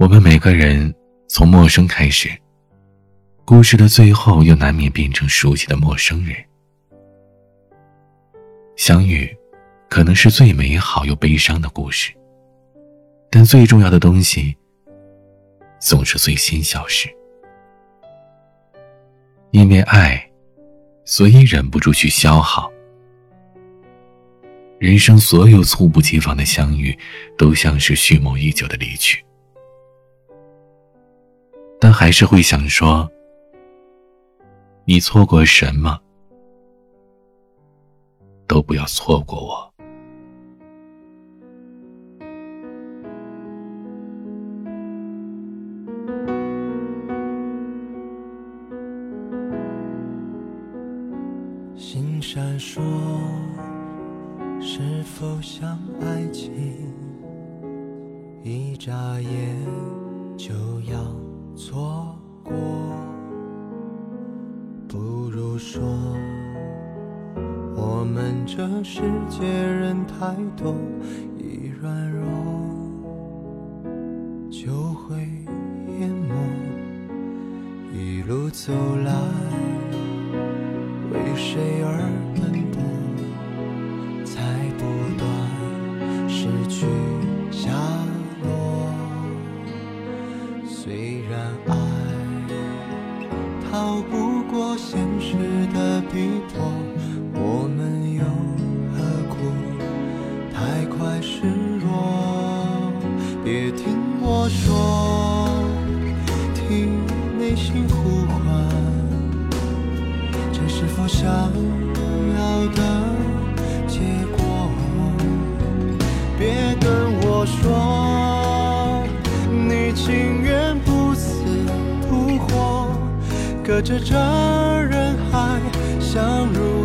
我们每个人从陌生开始，故事的最后又难免变成熟悉的陌生人。相遇，可能是最美好又悲伤的故事。但最重要的东西，总是最先消失。因为爱，所以忍不住去消耗。人生所有猝不及防的相遇，都像是蓄谋已久的离去。但还是会想说，你错过什么，都不要错过我。心闪烁。是否像爱情，一眨眼就要不说，我们这世界人太多，一软弱就会淹没。一路走来，为谁而？想要的结果？别跟我说，你情愿不死不活。隔着这人海，相濡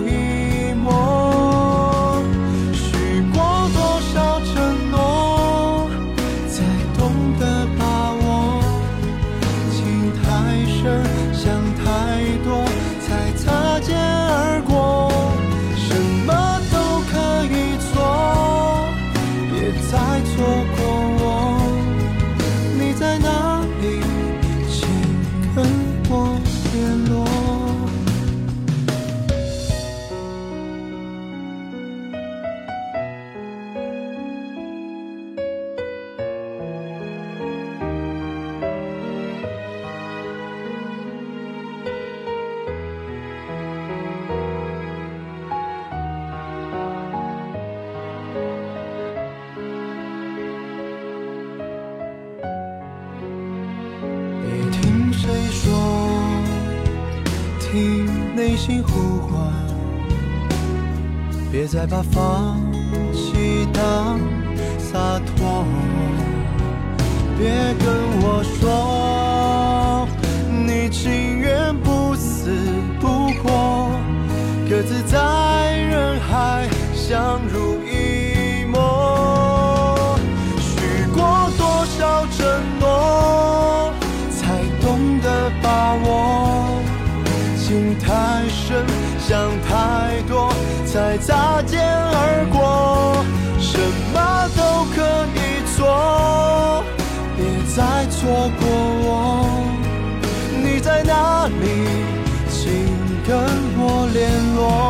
听内心呼唤，别再把放弃当洒脱。别跟我说，你情愿不死不活，各自在人海相濡以沫。许过多少承诺，才懂得把。情太深想太多才擦肩而过什么都可以做别再错过我。你在哪里？请跟我联络。